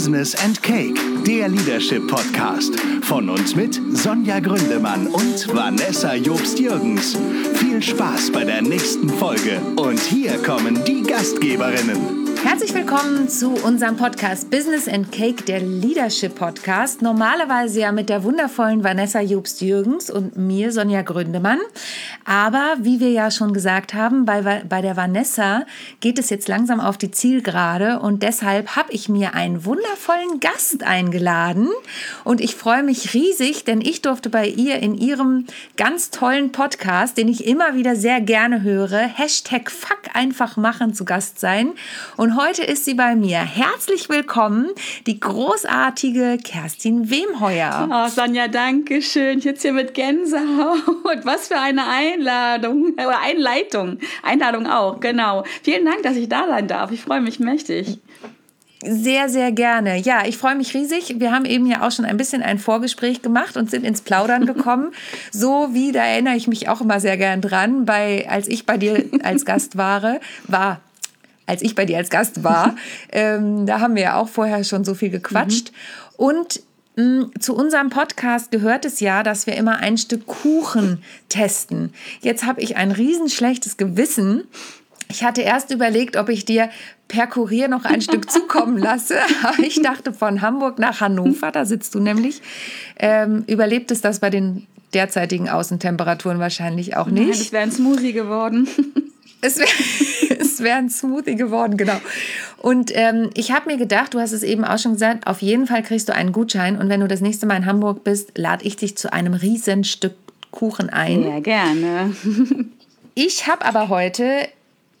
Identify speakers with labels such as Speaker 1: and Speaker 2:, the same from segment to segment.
Speaker 1: Business and Cake, der Leadership Podcast. Von uns mit Sonja Gründemann und Vanessa Jobst-Jürgens. Viel Spaß bei der nächsten Folge. Und hier kommen die Gastgeberinnen.
Speaker 2: Herzlich willkommen zu unserem Podcast Business and Cake, der Leadership Podcast. Normalerweise ja mit der wundervollen Vanessa Jobst-Jürgens und mir, Sonja Gründemann. Aber wie wir ja schon gesagt haben, bei, bei der Vanessa geht es jetzt langsam auf die Zielgerade und deshalb habe ich mir einen wundervollen Gast eingeladen und ich freue mich riesig, denn ich durfte bei ihr in ihrem ganz tollen Podcast, den ich immer wieder sehr gerne höre, Hashtag Fuck einfach machen zu Gast sein. Und und heute ist sie bei mir. Herzlich willkommen, die großartige Kerstin Wemheuer.
Speaker 3: Oh, Sonja, danke schön. Ich sitze hier mit Gänsehaut. Was für eine Einladung oder Einleitung. Einladung auch, genau. Vielen Dank, dass ich da sein darf. Ich freue mich mächtig.
Speaker 2: Sehr, sehr gerne. Ja, ich freue mich riesig. Wir haben eben ja auch schon ein bisschen ein Vorgespräch gemacht und sind ins Plaudern gekommen. so wie, da erinnere ich mich auch immer sehr gern dran, bei, als ich bei dir als Gast war, war, als ich bei dir als Gast war. ähm, da haben wir ja auch vorher schon so viel gequatscht. Mhm. Und mm, zu unserem Podcast gehört es ja, dass wir immer ein Stück Kuchen testen. Jetzt habe ich ein riesenschlechtes Gewissen. Ich hatte erst überlegt, ob ich dir per Kurier noch ein Stück zukommen lasse. Aber ich dachte von Hamburg nach Hannover, da sitzt du nämlich. Ähm, überlebt es das bei den derzeitigen Außentemperaturen wahrscheinlich auch nicht? Nein,
Speaker 3: es wäre ein Smoothie geworden.
Speaker 2: Es wäre es wär ein Smoothie geworden, genau. Und ähm, ich habe mir gedacht, du hast es eben auch schon gesagt, auf jeden Fall kriegst du einen Gutschein. Und wenn du das nächste Mal in Hamburg bist, lade ich dich zu einem riesen Stück Kuchen ein.
Speaker 3: Ja, gerne.
Speaker 2: ich habe aber heute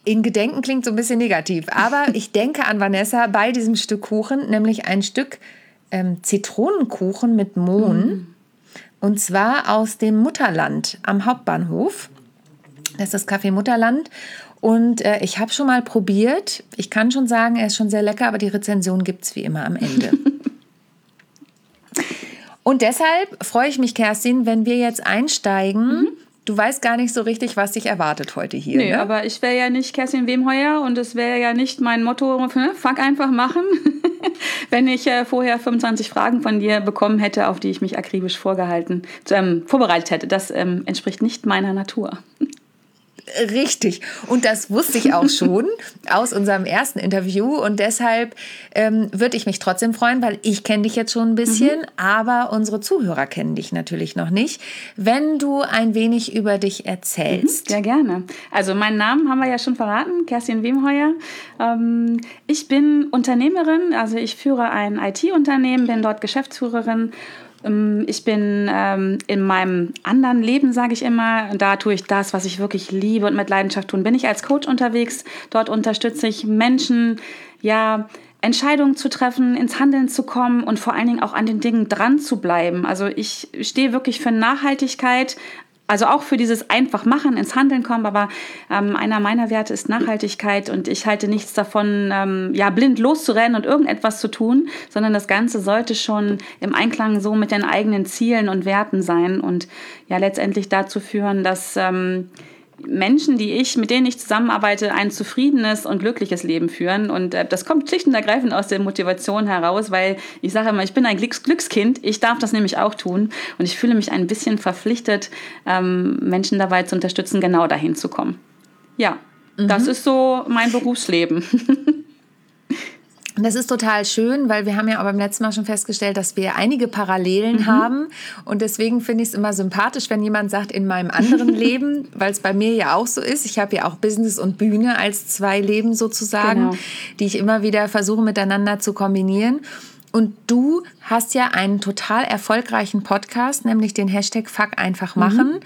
Speaker 2: in Gedenken klingt so ein bisschen negativ, aber ich denke an Vanessa bei diesem Stück Kuchen, nämlich ein Stück ähm, Zitronenkuchen mit Mohn. Mm. Und zwar aus dem Mutterland am Hauptbahnhof. Das ist das Café Mutterland. Und äh, ich habe schon mal probiert. Ich kann schon sagen, er ist schon sehr lecker, aber die Rezension gibt es wie immer am Ende. Und deshalb freue ich mich, Kerstin, wenn wir jetzt einsteigen. Mhm. Du weißt gar nicht so richtig, was dich erwartet heute hier.
Speaker 3: Nee,
Speaker 2: ne?
Speaker 3: aber ich wäre ja nicht Kerstin Wemheuer und es wäre ja nicht mein Motto, ne, fuck einfach machen, wenn ich äh, vorher 25 Fragen von dir bekommen hätte, auf die ich mich akribisch vorgehalten, ähm, vorbereitet hätte. Das ähm, entspricht nicht meiner Natur.
Speaker 2: Richtig. Und das wusste ich auch schon aus unserem ersten Interview. Und deshalb ähm, würde ich mich trotzdem freuen, weil ich kenne dich jetzt schon ein bisschen, mhm. aber unsere Zuhörer kennen dich natürlich noch nicht. Wenn du ein wenig über dich erzählst.
Speaker 3: Mhm, sehr gerne. Also meinen Namen haben wir ja schon verraten, Kerstin Wemheuer. Ähm, ich bin Unternehmerin, also ich führe ein IT-Unternehmen, bin dort Geschäftsführerin ich bin ähm, in meinem anderen Leben, sage ich immer, da tue ich das, was ich wirklich liebe und mit Leidenschaft tun. Bin ich als Coach unterwegs. Dort unterstütze ich Menschen, ja, Entscheidungen zu treffen, ins Handeln zu kommen und vor allen Dingen auch an den Dingen dran zu bleiben. Also ich stehe wirklich für Nachhaltigkeit, also auch für dieses einfach machen, ins Handeln kommen, aber ähm, einer meiner Werte ist Nachhaltigkeit und ich halte nichts davon, ähm, ja, blind loszurennen und irgendetwas zu tun, sondern das Ganze sollte schon im Einklang so mit den eigenen Zielen und Werten sein und ja, letztendlich dazu führen, dass ähm, Menschen, die ich, mit denen ich zusammenarbeite, ein zufriedenes und glückliches Leben führen. Und äh, das kommt schlicht und ergreifend aus der Motivation heraus, weil ich sage immer, ich bin ein Glücks Glückskind. Ich darf das nämlich auch tun. Und ich fühle mich ein bisschen verpflichtet, ähm, Menschen dabei zu unterstützen, genau dahin zu kommen. Ja, mhm. das ist so mein Berufsleben.
Speaker 2: Und das ist total schön, weil wir haben ja auch beim letzten Mal schon festgestellt, dass wir einige Parallelen mhm. haben. Und deswegen finde ich es immer sympathisch, wenn jemand sagt, in meinem anderen Leben, weil es bei mir ja auch so ist. Ich habe ja auch Business und Bühne als zwei Leben sozusagen, genau. die ich immer wieder versuche miteinander zu kombinieren. Und du hast ja einen total erfolgreichen Podcast, nämlich den Hashtag Fuck einfach machen. Mhm.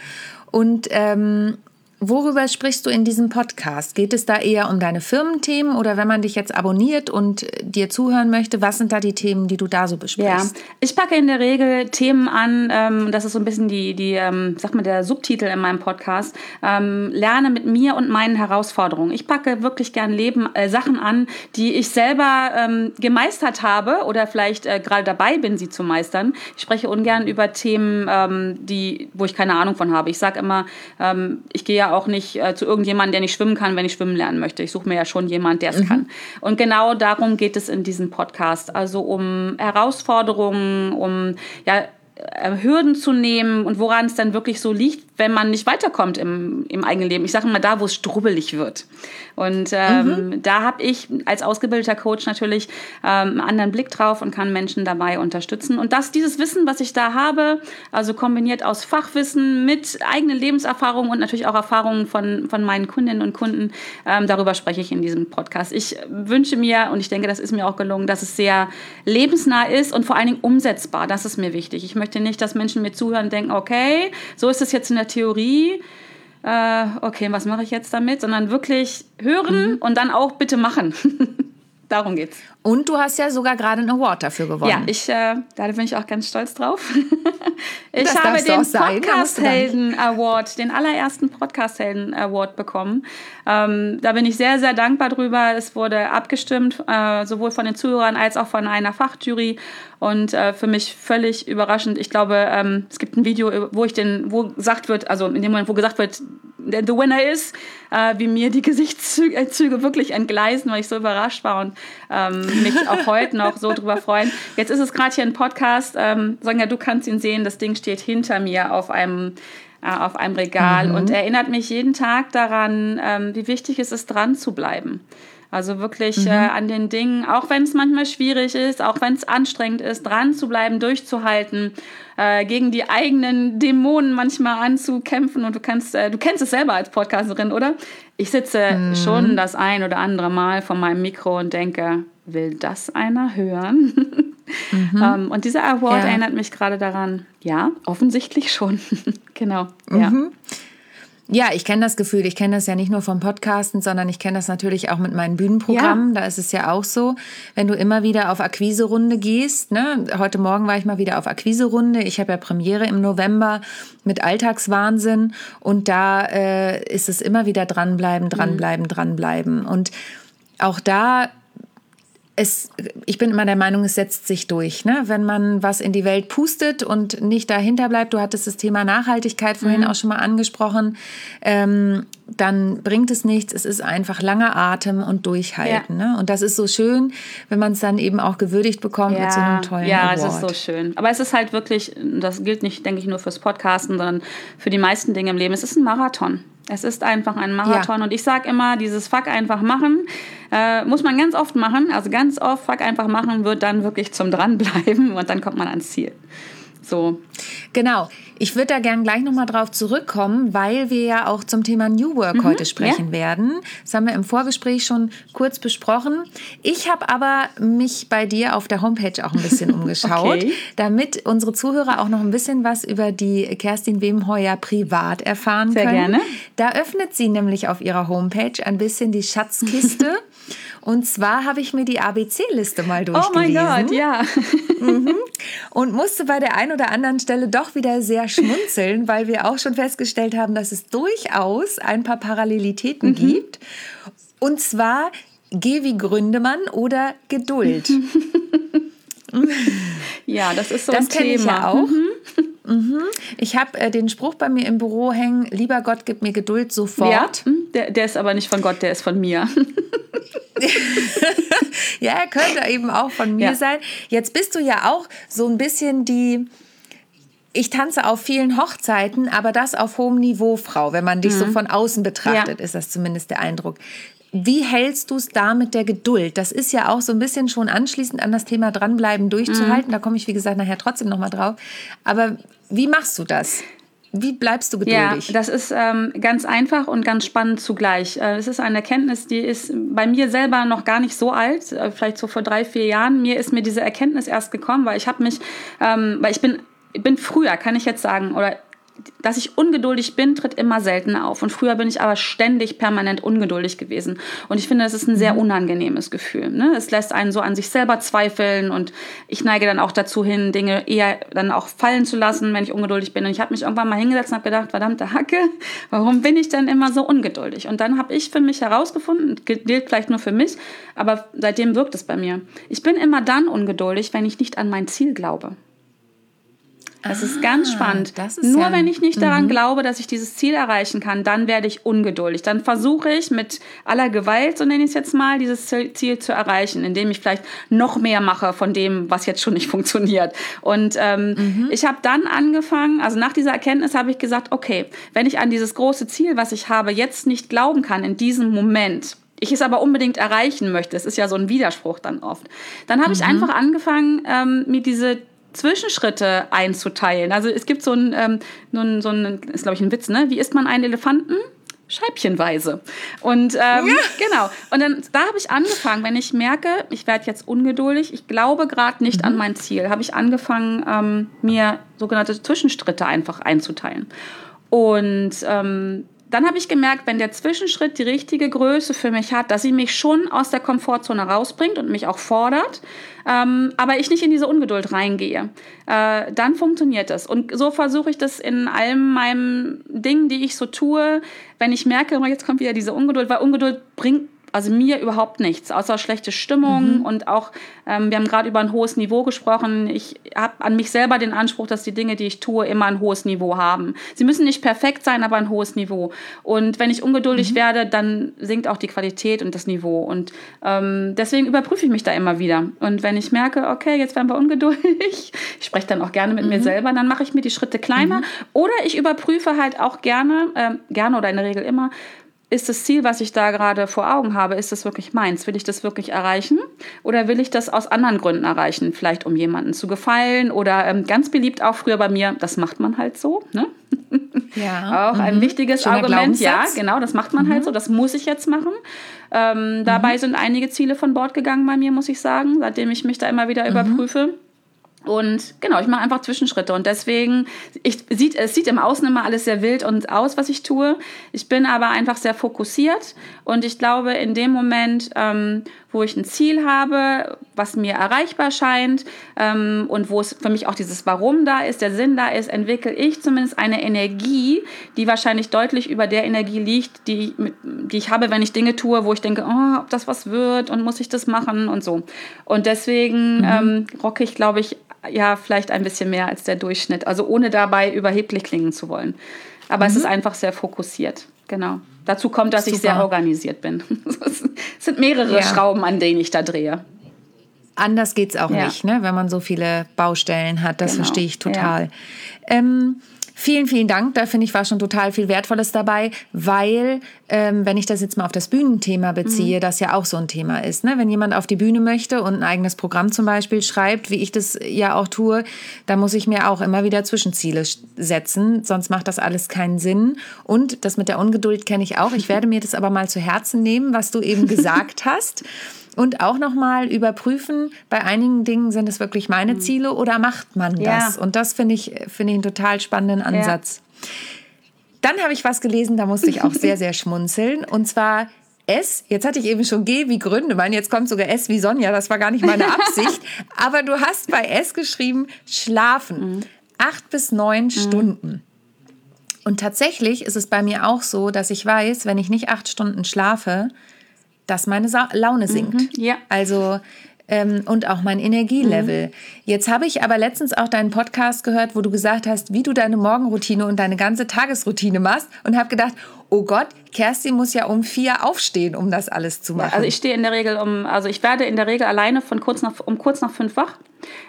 Speaker 2: Und ähm, Worüber sprichst du in diesem Podcast? Geht es da eher um deine Firmenthemen oder wenn man dich jetzt abonniert und dir zuhören möchte, was sind da die Themen, die du da so besprichst?
Speaker 3: Ja, ich packe in der Regel Themen an, ähm, das ist so ein bisschen die, die ähm, sag mal, der Subtitel in meinem Podcast, ähm, lerne mit mir und meinen Herausforderungen. Ich packe wirklich gern Leben, äh, Sachen an, die ich selber ähm, gemeistert habe oder vielleicht äh, gerade dabei bin, sie zu meistern. Ich spreche ungern über Themen, ähm, die, wo ich keine Ahnung von habe. Ich sage immer, ähm, ich gehe ja auch nicht äh, zu irgendjemandem, der nicht schwimmen kann, wenn ich schwimmen lernen möchte. Ich suche mir ja schon jemanden, der es mhm. kann. Und genau darum geht es in diesem Podcast. Also um Herausforderungen, um ja, äh, Hürden zu nehmen und woran es dann wirklich so liegt, wenn man nicht weiterkommt im, im eigenen Leben. Ich sage mal da, wo es strubbelig wird. Und ähm, mhm. da habe ich als ausgebildeter Coach natürlich ähm, einen anderen Blick drauf und kann Menschen dabei unterstützen. Und dass dieses Wissen, was ich da habe, also kombiniert aus Fachwissen mit eigenen Lebenserfahrungen und natürlich auch Erfahrungen von, von meinen Kundinnen und Kunden, ähm, darüber spreche ich in diesem Podcast. Ich wünsche mir, und ich denke, das ist mir auch gelungen, dass es sehr lebensnah ist und vor allen Dingen umsetzbar. Das ist mir wichtig. Ich möchte nicht, dass Menschen mir zuhören und denken, okay, so ist es jetzt in der Theorie äh, okay, was mache ich jetzt damit, sondern wirklich hören mhm. und dann auch bitte machen. Darum geht's.
Speaker 2: Und du hast ja sogar gerade einen Award dafür gewonnen.
Speaker 3: Ja, ich, äh, da bin ich auch ganz stolz drauf. ich das habe den Podcast-Helden Award, den allerersten Podcast-Helden Award bekommen. Ähm, da bin ich sehr, sehr dankbar drüber. Es wurde abgestimmt, äh, sowohl von den Zuhörern als auch von einer Fachjury. Und äh, für mich völlig überraschend. Ich glaube, ähm, es gibt ein Video, wo ich den, wo gesagt wird, also in dem Moment, wo gesagt wird, der The Winner ist, äh, wie mir die Gesichtszüge äh, wirklich entgleisen, weil ich so überrascht war und ähm, mich auch heute noch so drüber freuen. Jetzt ist es gerade hier ein Podcast. Ähm, Sonja, du kannst ihn sehen. Das Ding steht hinter mir auf einem äh, auf einem Regal mhm. und erinnert mich jeden Tag daran, ähm, wie wichtig es ist, dran zu bleiben. Also wirklich mhm. äh, an den Dingen, auch wenn es manchmal schwierig ist, auch wenn es anstrengend ist, dran zu bleiben, durchzuhalten, äh, gegen die eigenen Dämonen manchmal anzukämpfen. Und du kannst, äh, du kennst es selber als Podcasterin, oder? Ich sitze mhm. schon das ein oder andere Mal vor meinem Mikro und denke, will das einer hören? Mhm. ähm, und dieser Award ja. erinnert mich gerade daran. Ja, offensichtlich schon. genau. Mhm. Ja.
Speaker 2: Ja, ich kenne das Gefühl. Ich kenne das ja nicht nur vom Podcasten, sondern ich kenne das natürlich auch mit meinen Bühnenprogrammen. Ja. Da ist es ja auch so, wenn du immer wieder auf Akquiserunde gehst. Ne? Heute Morgen war ich mal wieder auf Akquiserunde. Ich habe ja Premiere im November mit Alltagswahnsinn und da äh, ist es immer wieder dranbleiben, dranbleiben, mhm. dranbleiben. Und auch da es, ich bin immer der Meinung, es setzt sich durch. Ne? Wenn man was in die Welt pustet und nicht dahinter bleibt, du hattest das Thema Nachhaltigkeit vorhin mhm. auch schon mal angesprochen, ähm, dann bringt es nichts. Es ist einfach langer Atem und Durchhalten. Ja. Ne? Und das ist so schön, wenn man es dann eben auch gewürdigt bekommt ja. mit so einem tollen
Speaker 3: Ja,
Speaker 2: Award.
Speaker 3: es ist so schön. Aber es ist halt wirklich, das gilt nicht, denke ich, nur fürs Podcasten, sondern für die meisten Dinge im Leben. Es ist ein Marathon. Es ist einfach ein Marathon. Ja. Und ich sage immer, dieses Fuck einfach machen äh, muss man ganz oft machen. Also ganz oft Fuck einfach machen wird dann wirklich zum Dranbleiben und dann kommt man ans Ziel. So.
Speaker 2: Genau. Ich würde da gerne gleich nochmal drauf zurückkommen, weil wir ja auch zum Thema New Work mhm, heute sprechen ja. werden. Das haben wir im Vorgespräch schon kurz besprochen. Ich habe aber mich bei dir auf der Homepage auch ein bisschen umgeschaut, okay. damit unsere Zuhörer auch noch ein bisschen was über die Kerstin Wemheuer privat erfahren
Speaker 3: Sehr
Speaker 2: können.
Speaker 3: Sehr gerne.
Speaker 2: Da öffnet sie nämlich auf ihrer Homepage ein bisschen die Schatzkiste. Und zwar habe ich mir die ABC-Liste mal durchgelesen.
Speaker 3: Oh mein Gott, ja.
Speaker 2: Mhm. Und musste bei der einen oder anderen Stelle doch wieder sehr schmunzeln, weil wir auch schon festgestellt haben, dass es durchaus ein paar Parallelitäten mhm. gibt. Und zwar Geh wie Gründemann oder Geduld.
Speaker 3: ja, das ist so
Speaker 2: das
Speaker 3: ein Thema.
Speaker 2: Ich ja auch. Mhm. Mhm. Ich habe äh, den Spruch bei mir im Büro hängen, lieber Gott, gib mir Geduld sofort. Ja,
Speaker 3: hm, der, der ist aber nicht von Gott, der ist von mir.
Speaker 2: ja, er könnte eben auch von mir ja. sein. Jetzt bist du ja auch so ein bisschen die, ich tanze auf vielen Hochzeiten, aber das auf hohem Niveau, Frau. Wenn man dich mhm. so von außen betrachtet, ja. ist das zumindest der Eindruck. Wie hältst du es da mit der Geduld? Das ist ja auch so ein bisschen schon anschließend an das Thema dranbleiben, durchzuhalten. Mhm. Da komme ich, wie gesagt, nachher trotzdem nochmal drauf. Aber wie machst du das? Wie bleibst du geduldig?
Speaker 3: Ja, das ist ähm, ganz einfach und ganz spannend zugleich. Äh, es ist eine Erkenntnis, die ist bei mir selber noch gar nicht so alt, äh, vielleicht so vor drei, vier Jahren. Mir ist mir diese Erkenntnis erst gekommen, weil ich habe mich, ähm, weil ich bin ich bin früher, kann ich jetzt sagen, oder dass ich ungeduldig bin, tritt immer seltener auf. Und früher bin ich aber ständig permanent ungeduldig gewesen. Und ich finde, das ist ein sehr mhm. unangenehmes Gefühl. Ne? Es lässt einen so an sich selber zweifeln und ich neige dann auch dazu hin, Dinge eher dann auch fallen zu lassen, wenn ich ungeduldig bin. Und ich habe mich irgendwann mal hingesetzt und habe gedacht, verdammte Hacke, warum bin ich denn immer so ungeduldig? Und dann habe ich für mich herausgefunden, gilt vielleicht nur für mich, aber seitdem wirkt es bei mir. Ich bin immer dann ungeduldig, wenn ich nicht an mein Ziel glaube. Das ah, ist ganz spannend. Ist Nur ja, wenn ich nicht daran mhm. glaube, dass ich dieses Ziel erreichen kann, dann werde ich ungeduldig. Dann versuche ich mit aller Gewalt, so nenne ich es jetzt mal, dieses Ziel zu erreichen, indem ich vielleicht noch mehr mache von dem, was jetzt schon nicht funktioniert. Und ähm, mhm. ich habe dann angefangen, also nach dieser Erkenntnis habe ich gesagt, okay, wenn ich an dieses große Ziel, was ich habe, jetzt nicht glauben kann in diesem Moment, ich es aber unbedingt erreichen möchte, es ist ja so ein Widerspruch dann oft, dann habe mhm. ich einfach angefangen, ähm, mir diese Zwischenschritte einzuteilen. Also es gibt so ein, ähm, so ein, so ein ist glaube ich ein Witz, ne? Wie isst man einen Elefanten? Scheibchenweise. Und ähm, ja. genau. Und dann da habe ich angefangen, wenn ich merke, ich werde jetzt ungeduldig, ich glaube gerade nicht mhm. an mein Ziel, habe ich angefangen, ähm, mir sogenannte Zwischenschritte einfach einzuteilen. Und ähm, dann habe ich gemerkt, wenn der Zwischenschritt die richtige Größe für mich hat, dass sie mich schon aus der Komfortzone rausbringt und mich auch fordert, ähm, aber ich nicht in diese Ungeduld reingehe, äh, dann funktioniert das. Und so versuche ich das in allem meinem Ding, die ich so tue, wenn ich merke, oh, jetzt kommt wieder diese Ungeduld, weil Ungeduld bringt also mir überhaupt nichts, außer schlechte Stimmung mhm. und auch, ähm, wir haben gerade über ein hohes Niveau gesprochen. Ich habe an mich selber den Anspruch, dass die Dinge, die ich tue, immer ein hohes Niveau haben. Sie müssen nicht perfekt sein, aber ein hohes Niveau. Und wenn ich ungeduldig mhm. werde, dann sinkt auch die Qualität und das Niveau. Und ähm, deswegen überprüfe ich mich da immer wieder. Und wenn ich merke, okay, jetzt werden wir ungeduldig, ich spreche dann auch gerne mit mhm. mir selber, dann mache ich mir die Schritte kleiner. Mhm. Oder ich überprüfe halt auch gerne, äh, gerne oder in der Regel immer, ist das Ziel, was ich da gerade vor Augen habe, ist das wirklich meins? Will ich das wirklich erreichen? Oder will ich das aus anderen Gründen erreichen? Vielleicht um jemanden zu gefallen oder ähm, ganz beliebt auch früher bei mir, das macht man halt so. Ne? Ja. auch ein mhm. wichtiges Schöner Argument. Ja, genau, das macht man halt mhm. halt so, das muss ich jetzt machen. Ähm, mhm. Dabei sind einige Ziele von Bord gegangen bei mir, muss ich sagen, seitdem ich mich da immer wieder mhm. überprüfe. Und genau, ich mache einfach Zwischenschritte. Und deswegen, ich, sieht, es sieht im Außen immer alles sehr wild und aus, was ich tue. Ich bin aber einfach sehr fokussiert. Und ich glaube, in dem Moment, ähm, wo ich ein Ziel habe, was mir erreichbar scheint ähm, und wo es für mich auch dieses Warum da ist, der Sinn da ist, entwickle ich zumindest eine Energie, die wahrscheinlich deutlich über der Energie liegt, die, die ich habe, wenn ich Dinge tue, wo ich denke, oh, ob das was wird und muss ich das machen und so. Und deswegen mhm. ähm, rocke ich, glaube ich, ja, vielleicht ein bisschen mehr als der Durchschnitt. Also ohne dabei überheblich klingen zu wollen. Aber mhm. es ist einfach sehr fokussiert. Genau. Dazu kommt, dass Super. ich sehr organisiert bin. es sind mehrere ja. Schrauben, an denen ich da drehe.
Speaker 2: Anders geht es auch ja. nicht, ne? wenn man so viele Baustellen hat. Das genau. verstehe ich total. Ja. Ähm, Vielen, vielen Dank. Da finde ich war schon total viel Wertvolles dabei, weil, ähm, wenn ich das jetzt mal auf das Bühnenthema beziehe, mhm. das ja auch so ein Thema ist. Ne? Wenn jemand auf die Bühne möchte und ein eigenes Programm zum Beispiel schreibt, wie ich das ja auch tue, da muss ich mir auch immer wieder Zwischenziele setzen, sonst macht das alles keinen Sinn. Und das mit der Ungeduld kenne ich auch. Ich werde mir das aber mal zu Herzen nehmen, was du eben gesagt hast. Und auch nochmal überprüfen, bei einigen Dingen sind es wirklich meine mhm. Ziele oder macht man das? Ja. Und das finde ich, finde ich einen total spannenden Ansatz. Ja. Dann habe ich was gelesen, da musste ich auch sehr, sehr schmunzeln. Und zwar S, jetzt hatte ich eben schon G wie Gründemann, jetzt kommt sogar S wie Sonja, das war gar nicht meine Absicht. Aber du hast bei S geschrieben, schlafen. Mhm. Acht bis neun mhm. Stunden. Und tatsächlich ist es bei mir auch so, dass ich weiß, wenn ich nicht acht Stunden schlafe, dass meine Sa Laune sinkt. Mhm, ja. Also ähm, und auch mein Energielevel. Mhm. Jetzt habe ich aber letztens auch deinen Podcast gehört, wo du gesagt hast, wie du deine Morgenroutine und deine ganze Tagesroutine machst und habe gedacht, oh Gott, Kerstin muss ja um vier aufstehen, um das alles zu machen. Ja,
Speaker 3: also ich stehe in der Regel um, also ich werde in der Regel alleine von kurz nach, um kurz nach fünf wach.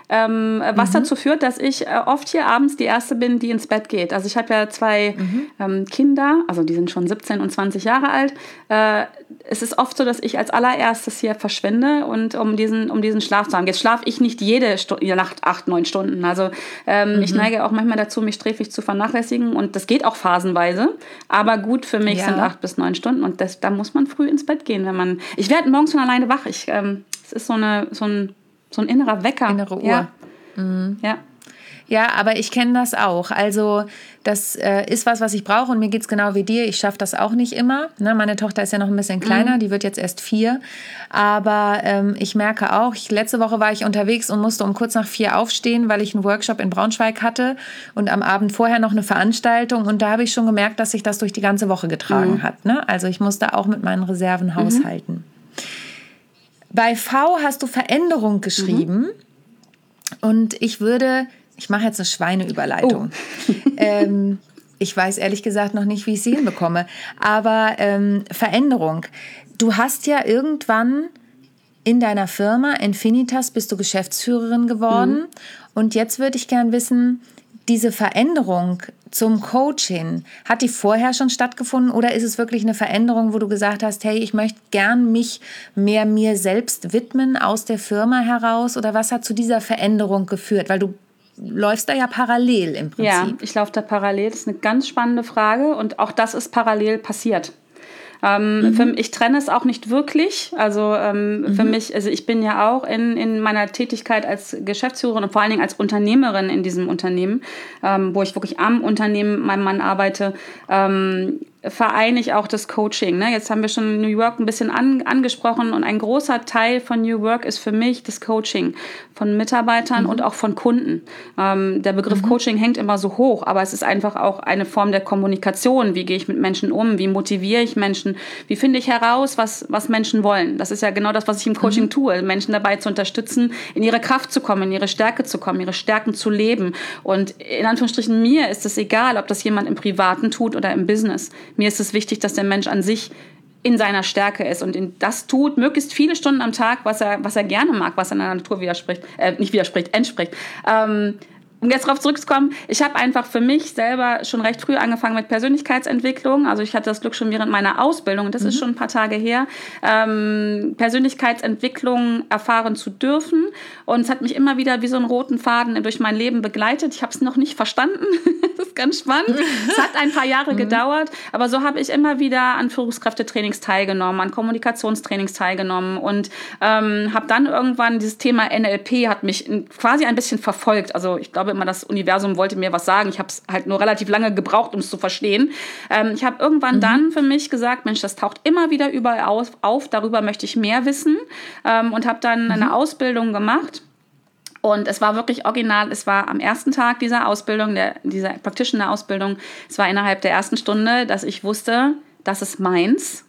Speaker 3: Ähm, was mhm. dazu führt, dass ich äh, oft hier abends die Erste bin, die ins Bett geht. Also ich habe ja zwei mhm. ähm, Kinder, also die sind schon 17 und 20 Jahre alt. Äh, es ist oft so, dass ich als allererstes hier verschwinde und um diesen, um diesen Schlaf zu haben. Jetzt schlafe ich nicht jede Stu Nacht acht, neun Stunden. Also ähm, mhm. ich neige auch manchmal dazu, mich sträflich zu vernachlässigen und das geht auch phasenweise. Aber gut für mich ja. sind acht bis neun Stunden und das, da muss man früh ins Bett gehen, wenn man. Ich werde morgens von alleine wach. Ich, ähm, es ist so eine, so ein so ein innerer Wecker.
Speaker 2: Innere Uhr. Ja. Mhm. ja. Ja, aber ich kenne das auch. Also das äh, ist was, was ich brauche und mir geht es genau wie dir. Ich schaffe das auch nicht immer. Ne? Meine Tochter ist ja noch ein bisschen kleiner, mhm. die wird jetzt erst vier. Aber ähm, ich merke auch, ich, letzte Woche war ich unterwegs und musste um kurz nach vier aufstehen, weil ich einen Workshop in Braunschweig hatte und am Abend vorher noch eine Veranstaltung. Und da habe ich schon gemerkt, dass sich das durch die ganze Woche getragen mhm. hat. Ne? Also ich musste auch mit meinen Reserven mhm. haushalten. Bei V hast du Veränderung geschrieben. Mhm. Und ich würde Ich mache jetzt eine Schweineüberleitung. Oh. ähm, ich weiß ehrlich gesagt noch nicht, wie ich sie hinbekomme. Aber ähm, Veränderung. Du hast ja irgendwann in deiner Firma Infinitas bist du Geschäftsführerin geworden. Mhm. Und jetzt würde ich gern wissen, diese Veränderung zum Coaching, hat die vorher schon stattgefunden oder ist es wirklich eine Veränderung, wo du gesagt hast, hey, ich möchte gern mich mehr mir selbst widmen aus der Firma heraus oder was hat zu dieser Veränderung geführt? Weil du läufst da ja parallel im Prinzip.
Speaker 3: Ja, ich laufe da parallel. Das ist eine ganz spannende Frage und auch das ist parallel passiert. Ähm, mhm. für, ich trenne es auch nicht wirklich. Also ähm, mhm. für mich, also ich bin ja auch in, in meiner Tätigkeit als Geschäftsführerin und vor allen Dingen als Unternehmerin in diesem Unternehmen, ähm, wo ich wirklich am Unternehmen meinem Mann arbeite, ähm, vereine ich auch das Coaching. Ne? Jetzt haben wir schon New York ein bisschen an, angesprochen und ein großer Teil von New Work ist für mich das Coaching von Mitarbeitern mhm. und auch von Kunden. Ähm, der Begriff mhm. Coaching hängt immer so hoch, aber es ist einfach auch eine Form der Kommunikation. Wie gehe ich mit Menschen um? Wie motiviere ich Menschen? Wie finde ich heraus, was, was Menschen wollen? Das ist ja genau das, was ich im Coaching mhm. tue, Menschen dabei zu unterstützen, in ihre Kraft zu kommen, in ihre Stärke zu kommen, ihre Stärken zu leben. Und in Anführungsstrichen, mir ist es egal, ob das jemand im Privaten tut oder im Business. Mir ist es wichtig, dass der Mensch an sich in seiner Stärke ist und in das tut, möglichst viele Stunden am Tag, was er, was er gerne mag, was er in der Natur widerspricht, äh, nicht widerspricht, entspricht. Ähm, um jetzt darauf zurückzukommen, ich habe einfach für mich selber schon recht früh angefangen mit Persönlichkeitsentwicklung. Also ich hatte das Glück schon während meiner Ausbildung, das mhm. ist schon ein paar Tage her, ähm, Persönlichkeitsentwicklung erfahren zu dürfen. Und es hat mich immer wieder wie so einen roten Faden durch mein Leben begleitet. Ich habe es noch nicht verstanden. das ist ganz spannend. es hat ein paar Jahre mhm. gedauert, aber so habe ich immer wieder an Führungskräftetrainings teilgenommen, an Kommunikationstrainings teilgenommen und ähm, habe dann irgendwann dieses Thema NLP hat mich quasi ein bisschen verfolgt. Also ich glaube, immer das Universum wollte mir was sagen. Ich habe es halt nur relativ lange gebraucht, um es zu verstehen. Ähm, ich habe irgendwann mhm. dann für mich gesagt, Mensch, das taucht immer wieder überall auf, auf darüber möchte ich mehr wissen ähm, und habe dann mhm. eine Ausbildung gemacht. Und es war wirklich original. Es war am ersten Tag dieser Ausbildung, der, dieser Practitioner-Ausbildung, es war innerhalb der ersten Stunde, dass ich wusste, das ist meins.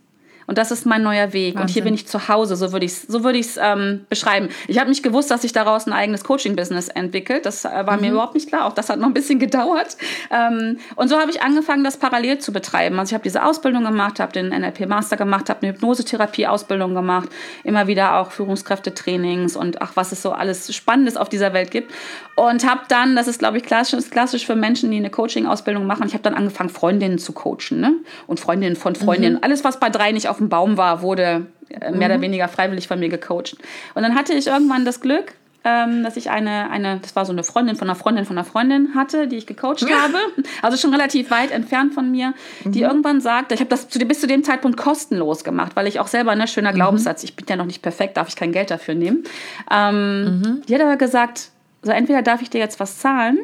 Speaker 3: Und das ist mein neuer Weg. Wahnsinn. Und hier bin ich zu Hause, so würde ich es so würd ähm, beschreiben. Ich habe nicht gewusst, dass sich daraus ein eigenes Coaching-Business entwickelt. Das äh, war mhm. mir überhaupt nicht klar. Auch das hat noch ein bisschen gedauert. Ähm, und so habe ich angefangen, das parallel zu betreiben. Also ich habe diese Ausbildung gemacht, habe den NLP-Master gemacht, habe eine Hypnosetherapie-Ausbildung gemacht, immer wieder auch Führungskräftetrainings und ach, was es so alles Spannendes auf dieser Welt gibt. Und habe dann, das ist, glaube ich, klassisch, klassisch für Menschen, die eine Coaching-Ausbildung machen, ich habe dann angefangen, Freundinnen zu coachen. Ne? Und Freundinnen von Freundinnen. Mhm. Alles, was bei drei nicht auf dem Baum war, wurde äh, mehr mhm. oder weniger freiwillig von mir gecoacht. Und dann hatte ich irgendwann das Glück, ähm, dass ich eine, eine, das war so eine Freundin von einer Freundin von einer Freundin hatte, die ich gecoacht ja. habe. Also schon relativ weit entfernt von mir, die mhm. irgendwann sagte, ich habe das zu, bis zu dem Zeitpunkt kostenlos gemacht, weil ich auch selber, ne, schöner mhm. Glaubenssatz, ich bin ja noch nicht perfekt, darf ich kein Geld dafür nehmen. Ähm, mhm. Die hat aber gesagt, so entweder darf ich dir jetzt was zahlen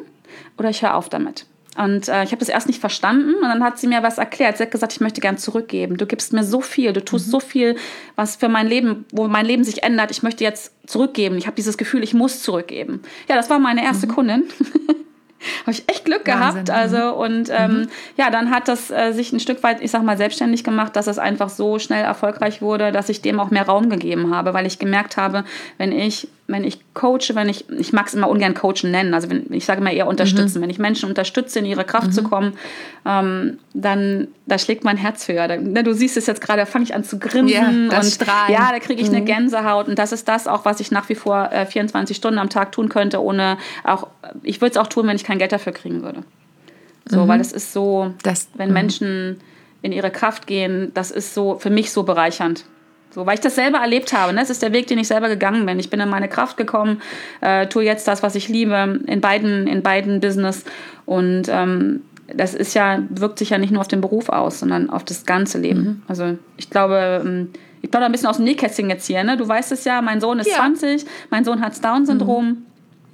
Speaker 3: oder ich höre auf damit. Und äh, ich habe das erst nicht verstanden und dann hat sie mir was erklärt. Sie hat gesagt, ich möchte gern zurückgeben. Du gibst mir so viel, du tust mhm. so viel, was für mein Leben, wo mein Leben sich ändert. Ich möchte jetzt zurückgeben. Ich habe dieses Gefühl, ich muss zurückgeben. Ja, das war meine erste mhm. Kundin. habe ich echt Glück Wahnsinn. gehabt. Also und ähm, mhm. ja, dann hat das äh, sich ein Stück weit, ich sag mal, selbstständig gemacht, dass es einfach so schnell erfolgreich wurde, dass ich dem auch mehr Raum gegeben habe, weil ich gemerkt habe, wenn ich wenn ich coache, wenn ich, ich mag es immer ungern coachen nennen, also wenn, ich sage immer eher unterstützen, mhm. wenn ich Menschen unterstütze, in ihre Kraft mhm. zu kommen, ähm, dann da schlägt mein Herz höher. Da, ne, du siehst es jetzt gerade, da fange ich an zu grinsen ja, und Strahlen. ja, da kriege ich mhm. eine Gänsehaut und das ist das auch, was ich nach wie vor äh, 24 Stunden am Tag tun könnte, ohne auch, ich würde es auch tun, wenn ich kein Geld dafür kriegen würde. So, mhm. weil es ist so, das, wenn mhm. Menschen in ihre Kraft gehen, das ist so für mich so bereichernd. So, weil ich das selber erlebt habe. Ne? Es ist der Weg, den ich selber gegangen bin. Ich bin in meine Kraft gekommen, äh, tue jetzt das, was ich liebe, in beiden, in beiden Business. Und ähm, das ist ja, wirkt sich ja nicht nur auf den Beruf aus, sondern auf das ganze Leben. Mhm. Also ich glaube, ähm, ich plaudere ein bisschen aus dem Nähkästchen jetzt hier. Ne? Du weißt es ja, mein Sohn ist ja. 20, mein Sohn hat Down-Syndrom. Mhm.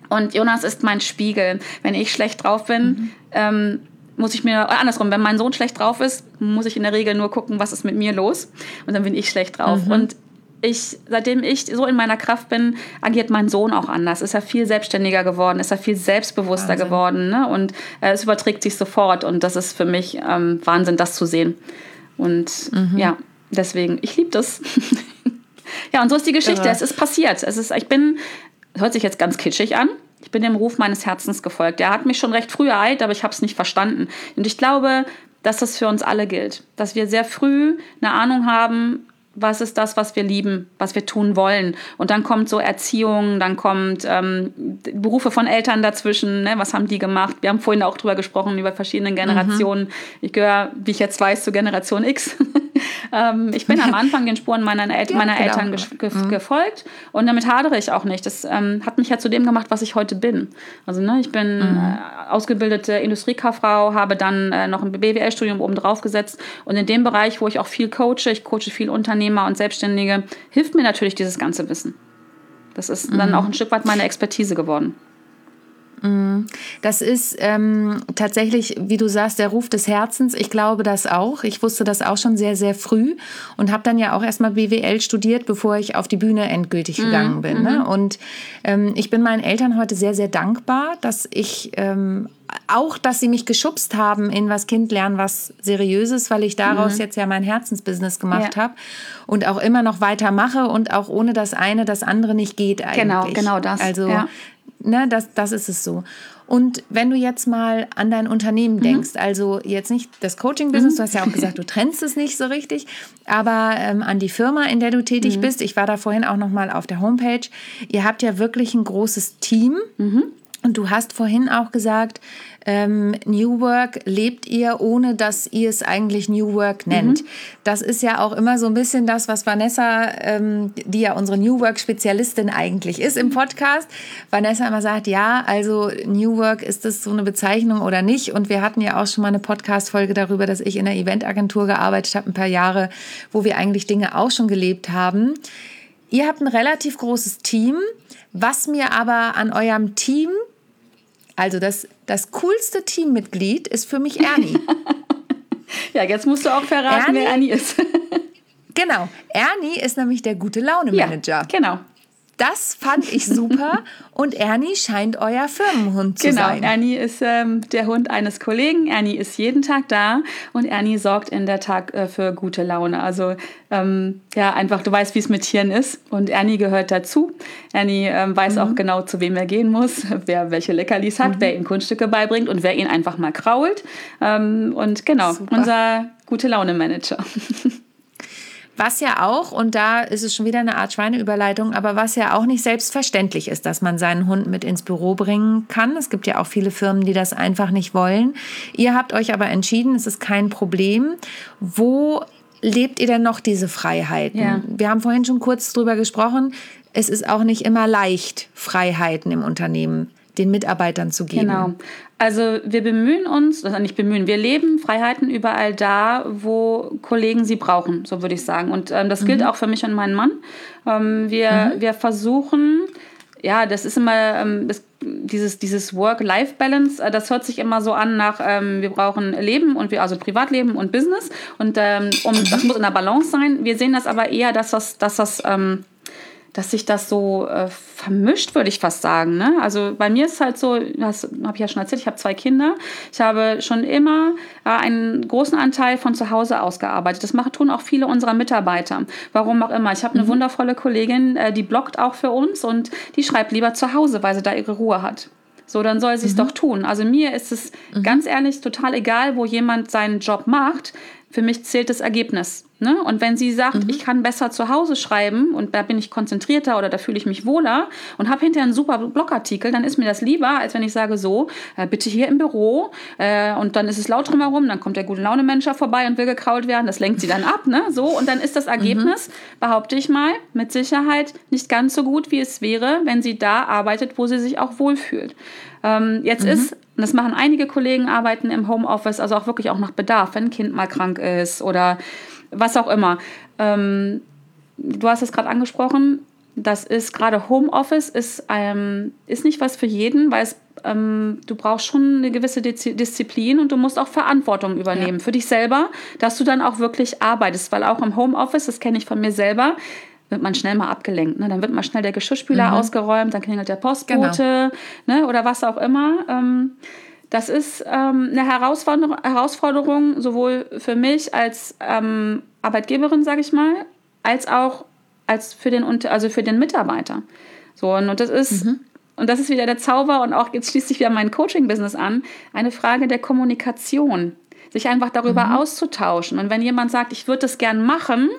Speaker 3: Und Jonas ist mein Spiegel. Wenn ich schlecht drauf bin, mhm. ähm, muss ich mir, andersrum, wenn mein Sohn schlecht drauf ist, muss ich in der Regel nur gucken, was ist mit mir los. Und dann bin ich schlecht drauf. Mhm. Und ich, seitdem ich so in meiner Kraft bin, agiert mein Sohn auch anders. Ist er viel selbstständiger geworden, ist er viel selbstbewusster Wahnsinn. geworden. Ne? Und äh, es überträgt sich sofort. Und das ist für mich ähm, Wahnsinn, das zu sehen. Und mhm. ja, deswegen, ich liebe das. ja, und so ist die Geschichte. Irre. Es ist passiert. Es ist, ich bin, hört sich jetzt ganz kitschig an, Ich bin dem Ruf meines Herzens gefolgt. Der hat mich schon recht früh ereilt, aber ich habe es nicht verstanden. Und ich glaube, dass das für uns alle gilt. Dass wir sehr früh eine Ahnung haben, was ist das, was wir lieben, was wir tun wollen. Und dann kommt so Erziehung, dann kommt ähm, Berufe von Eltern dazwischen, ne? was haben die gemacht. Wir haben vorhin auch drüber gesprochen, über verschiedene Generationen. Mhm. Ich gehöre, wie ich jetzt weiß, zur Generation X. ähm, ich bin am Anfang den Spuren meiner, El ja, meiner genau. Eltern ge mhm. gefolgt und damit hadere ich auch nicht. Das ähm, hat mich ja zu dem gemacht, was ich heute bin. Also ne, ich bin mhm. äh, ausgebildete Industriekauffrau, habe dann äh, noch ein BWL-Studium oben drauf gesetzt und in dem Bereich, wo ich auch viel coache, ich coache viel Unternehmer und Selbstständige, hilft mir natürlich dieses ganze Wissen. Das ist dann mhm. auch ein Stück weit meine Expertise geworden.
Speaker 2: Mhm. Das ist ähm, tatsächlich, wie du sagst, der Ruf des Herzens. Ich glaube das auch. Ich wusste das auch schon sehr, sehr früh und habe dann ja auch erstmal BWL studiert, bevor ich auf die Bühne endgültig mhm. gegangen bin. Ne? Mhm. Und ähm, ich bin meinen Eltern heute sehr, sehr dankbar, dass ich ähm, auch, dass sie mich geschubst haben in was Kind lernen, was seriöses, weil ich daraus mhm. jetzt ja mein Herzensbusiness gemacht ja. habe und auch immer noch weitermache und auch ohne das eine das andere nicht geht eigentlich.
Speaker 3: Genau, genau das.
Speaker 2: Also ja ne, das, das ist es so. Und wenn du jetzt mal an dein Unternehmen mhm. denkst, also jetzt nicht das Coaching-Business, mhm. du hast ja auch gesagt, du trennst es nicht so richtig, aber ähm, an die Firma, in der du tätig mhm. bist, ich war da vorhin auch noch mal auf der Homepage, ihr habt ja wirklich ein großes Team. Mhm. Und du hast vorhin auch gesagt, ähm, New Work lebt ihr, ohne dass ihr es eigentlich New Work nennt. Mhm. Das ist ja auch immer so ein bisschen das, was Vanessa, ähm, die ja unsere New Work-Spezialistin eigentlich ist im Podcast, Vanessa immer sagt, ja, also New Work, ist das so eine Bezeichnung oder nicht? Und wir hatten ja auch schon mal eine Podcast-Folge darüber, dass ich in der Eventagentur gearbeitet habe, ein paar Jahre, wo wir eigentlich Dinge auch schon gelebt haben. Ihr habt ein relativ großes Team. Was mir aber an eurem Team also das, das coolste Teammitglied ist für mich Ernie.
Speaker 3: ja, jetzt musst du auch verraten, Ernie, wer Ernie ist.
Speaker 2: genau. Ernie ist nämlich der gute Laune-Manager.
Speaker 3: Ja, genau.
Speaker 2: Das fand ich super. Und Ernie scheint euer Firmenhund zu
Speaker 3: genau,
Speaker 2: sein.
Speaker 3: Genau, Ernie ist ähm, der Hund eines Kollegen. Ernie ist jeden Tag da und Ernie sorgt in der Tag äh, für gute Laune. Also ähm, ja, einfach, du weißt, wie es mit Tieren ist. Und Ernie gehört dazu. Ernie ähm, weiß mhm. auch genau, zu wem er gehen muss, wer welche Leckerlis hat, mhm. wer ihm Kunststücke beibringt und wer ihn einfach mal krault. Ähm, und genau, super. unser gute Laune-Manager.
Speaker 2: Was ja auch, und da ist es schon wieder eine Art Schweineüberleitung, aber was ja auch nicht selbstverständlich ist, dass man seinen Hund mit ins Büro bringen kann. Es gibt ja auch viele Firmen, die das einfach nicht wollen. Ihr habt euch aber entschieden, es ist kein Problem. Wo lebt ihr denn noch diese Freiheiten? Ja. Wir haben vorhin schon kurz drüber gesprochen. Es ist auch nicht immer leicht, Freiheiten im Unternehmen den Mitarbeitern zu geben.
Speaker 3: Genau. Also wir bemühen uns, also nicht bemühen, wir leben Freiheiten überall da, wo Kollegen sie brauchen, so würde ich sagen. Und ähm, das mhm. gilt auch für mich und meinen Mann. Ähm, wir, mhm. wir versuchen, ja, das ist immer ähm, das, dieses, dieses Work-Life-Balance, äh, das hört sich immer so an nach, ähm, wir brauchen Leben und wir, also Privatleben und Business. Und ähm, um, das muss in der Balance sein. Wir sehen das aber eher, dass das, dass das ähm, dass sich das so äh, vermischt, würde ich fast sagen. Ne? Also bei mir ist es halt so, das habe ich ja schon erzählt, ich habe zwei Kinder. Ich habe schon immer äh, einen großen Anteil von zu Hause aus gearbeitet. Das machen, tun auch viele unserer Mitarbeiter. Warum auch immer. Ich habe eine mhm. wundervolle Kollegin, äh, die bloggt auch für uns und die schreibt lieber zu Hause, weil sie da ihre Ruhe hat. So, dann soll sie es mhm. doch tun. Also mir ist es mhm. ganz ehrlich total egal, wo jemand seinen Job macht. Für mich zählt das Ergebnis. Ne? Und wenn sie sagt, mhm. ich kann besser zu Hause schreiben und da bin ich konzentrierter oder da fühle ich mich wohler und habe hinterher einen super Blogartikel, dann ist mir das lieber, als wenn ich sage so, äh, bitte hier im Büro äh, und dann ist es laut drumherum, dann kommt der gute Laune Manager vorbei und will gekrault werden, das lenkt sie dann ab, ne? So und dann ist das Ergebnis, mhm. behaupte ich mal, mit Sicherheit nicht ganz so gut, wie es wäre, wenn sie da arbeitet, wo sie sich auch wohlfühlt. Ähm, jetzt mhm. ist, und das machen einige Kollegen, arbeiten im Homeoffice, also auch wirklich auch nach Bedarf, wenn ein Kind mal krank ist oder was auch immer. Ähm, du hast es gerade angesprochen, das ist gerade Homeoffice, ist, ähm, ist nicht was für jeden, weil es, ähm, du brauchst schon eine gewisse Disziplin und du musst auch Verantwortung übernehmen ja. für dich selber, dass du dann auch wirklich arbeitest, weil auch im Homeoffice, das kenne ich von mir selber, wird man schnell mal abgelenkt. Ne? Dann wird mal schnell der Geschirrspüler mhm. ausgeräumt, dann klingelt der Postbote genau. ne? oder was auch immer. Ähm, das ist ähm, eine Herausforderung, Herausforderung, sowohl für mich als ähm, Arbeitgeberin, sage ich mal, als auch als für den, also für den Mitarbeiter. So, und das ist, mhm. und das ist wieder der Zauber und auch jetzt schließt sich wieder mein Coaching-Business an, eine Frage der Kommunikation sich einfach darüber mhm. auszutauschen. Und wenn jemand sagt, ich würde das gern machen,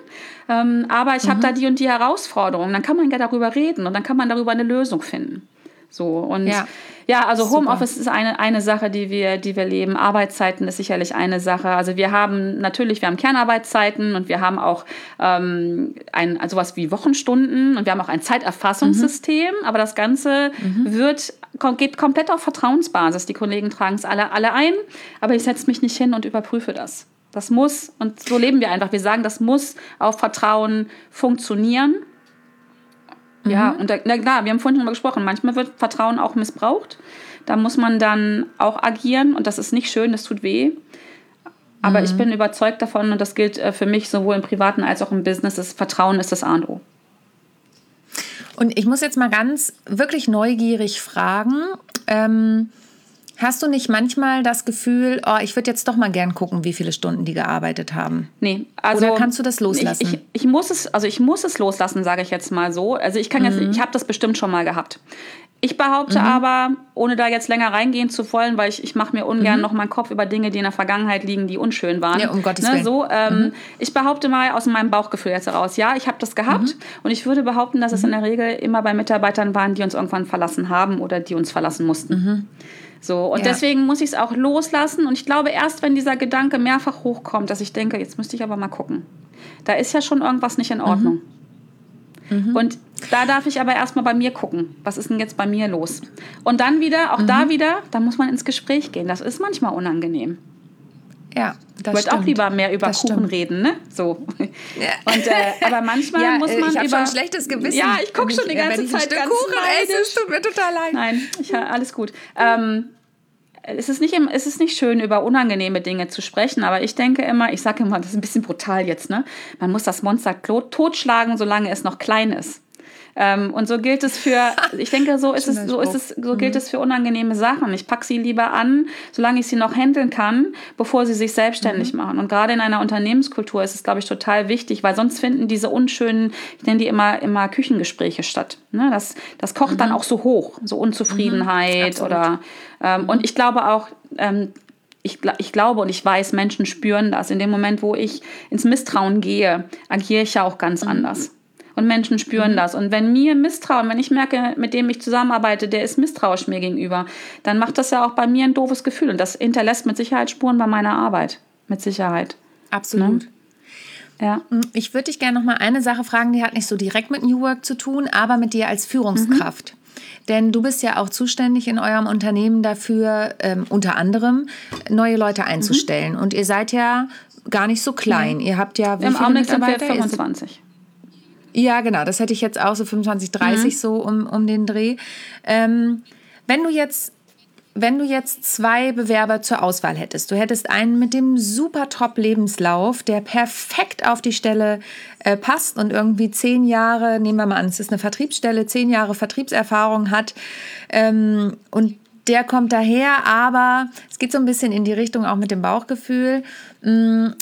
Speaker 3: ähm, aber ich mhm. habe da die und die Herausforderungen, dann kann man ja darüber reden und dann kann man darüber eine Lösung finden. So und ja, ja also Homeoffice ist eine, eine Sache, die wir, die wir leben. Arbeitszeiten ist sicherlich eine Sache. Also wir haben natürlich, wir haben Kernarbeitszeiten und wir haben auch ähm, ein also was wie Wochenstunden und wir haben auch ein Zeiterfassungssystem. Mhm. Aber das Ganze mhm. wird geht komplett auf Vertrauensbasis. Die Kollegen tragen es alle alle ein, aber ich setze mich nicht hin und überprüfe das. Das muss und so leben wir einfach. Wir sagen, das muss auf Vertrauen funktionieren ja, mhm. und da, na klar, wir haben vorhin schon mal gesprochen, manchmal wird Vertrauen auch missbraucht. Da muss man dann auch agieren und das ist nicht schön, das tut weh. Aber mhm. ich bin überzeugt davon und das gilt äh, für mich sowohl im Privaten als auch im Business, das Vertrauen ist das A und O.
Speaker 2: Und ich muss jetzt mal ganz wirklich neugierig fragen. Ähm, Hast du nicht manchmal das Gefühl, oh, ich würde jetzt doch mal gern gucken, wie viele Stunden die gearbeitet haben?
Speaker 3: Nee,
Speaker 2: also Oder kannst du das loslassen?
Speaker 3: Ich, ich, ich muss es, also ich muss es loslassen, sage ich jetzt mal so. Also ich kann mhm. jetzt, ich habe das bestimmt schon mal gehabt. Ich behaupte mhm. aber, ohne da jetzt länger reingehen zu wollen, weil ich, ich mache mir ungern mhm. noch meinen Kopf über Dinge, die in der Vergangenheit liegen, die unschön waren.
Speaker 2: Ja, um Gottes ne, Willen.
Speaker 3: So, ähm, mhm. Ich behaupte mal aus meinem Bauchgefühl jetzt heraus, ja, ich habe das gehabt mhm. und ich würde behaupten, dass es in mhm. der Regel immer bei Mitarbeitern waren, die uns irgendwann verlassen haben oder die uns verlassen mussten. Mhm. So, und ja. deswegen muss ich es auch loslassen. Und ich glaube, erst wenn dieser Gedanke mehrfach hochkommt, dass ich denke, jetzt müsste ich aber mal gucken. Da ist ja schon irgendwas nicht in Ordnung. Mhm. Mhm. Und da darf ich aber erstmal bei mir gucken, was ist denn jetzt bei mir los? Und dann wieder, auch mhm. da wieder, da muss man ins Gespräch gehen. Das ist manchmal unangenehm.
Speaker 2: Ja,
Speaker 3: das Ich würde auch lieber mehr über das Kuchen stimmt. reden, ne? So. Ja. Und, äh, aber manchmal ja, muss man
Speaker 2: ich
Speaker 3: über.
Speaker 2: Schon ein schlechtes Gewissen.
Speaker 3: Ja, ich gucke schon die ganze Zeit
Speaker 2: ganz Kuchen esse, es tut mir total leid.
Speaker 3: Nein, ich, alles gut. Ähm, es ist, nicht, es ist nicht schön, über unangenehme Dinge zu sprechen, aber ich denke immer, ich sage immer, das ist ein bisschen brutal jetzt, ne? Man muss das Monster totschlagen, solange es noch klein ist. Ähm, und so gilt es für, ich denke, so ist es, so ist es, so gilt mhm. es für unangenehme Sachen. Ich packe sie lieber an, solange ich sie noch handeln kann, bevor sie sich selbstständig mhm. machen. Und gerade in einer Unternehmenskultur ist es, glaube ich, total wichtig, weil sonst finden diese unschönen, ich nenne die immer, immer Küchengespräche statt. Ne? Das, das kocht mhm. dann auch so hoch, so Unzufriedenheit mhm. oder, ähm, und ich glaube auch, ähm, ich, ich, glaube und ich weiß, Menschen spüren das. In dem Moment, wo ich ins Misstrauen gehe, agiere ich ja auch ganz mhm. anders. Und Menschen spüren mhm. das. Und wenn mir Misstrauen, wenn ich merke, mit dem ich zusammenarbeite, der ist misstrauisch mir gegenüber, dann macht das ja auch bei mir ein doofes Gefühl. Und das hinterlässt mit Sicherheit Spuren bei meiner Arbeit. Mit Sicherheit.
Speaker 2: Absolut. Ne? Ja. Mm, ich würde dich gerne noch mal eine Sache fragen, die hat nicht so direkt mit New Work zu tun, aber mit dir als Führungskraft. Mhm. Denn du bist ja auch zuständig in eurem Unternehmen dafür, ähm, unter anderem neue Leute einzustellen. Mhm. Und ihr seid ja gar nicht so klein. Ihr habt ja
Speaker 3: wie Im viele Augenblick Mitarbeiter? Sind wir 25.
Speaker 2: Ja, genau, das hätte ich jetzt auch so 25, 30 mhm. so um, um den Dreh. Ähm, wenn du jetzt wenn du jetzt zwei Bewerber zur Auswahl hättest, du hättest einen mit dem super Top-Lebenslauf, der perfekt auf die Stelle äh, passt und irgendwie zehn Jahre, nehmen wir mal an, es ist eine Vertriebsstelle, zehn Jahre Vertriebserfahrung hat ähm, und der kommt daher, aber es geht so ein bisschen in die Richtung auch mit dem Bauchgefühl. Mh, mm,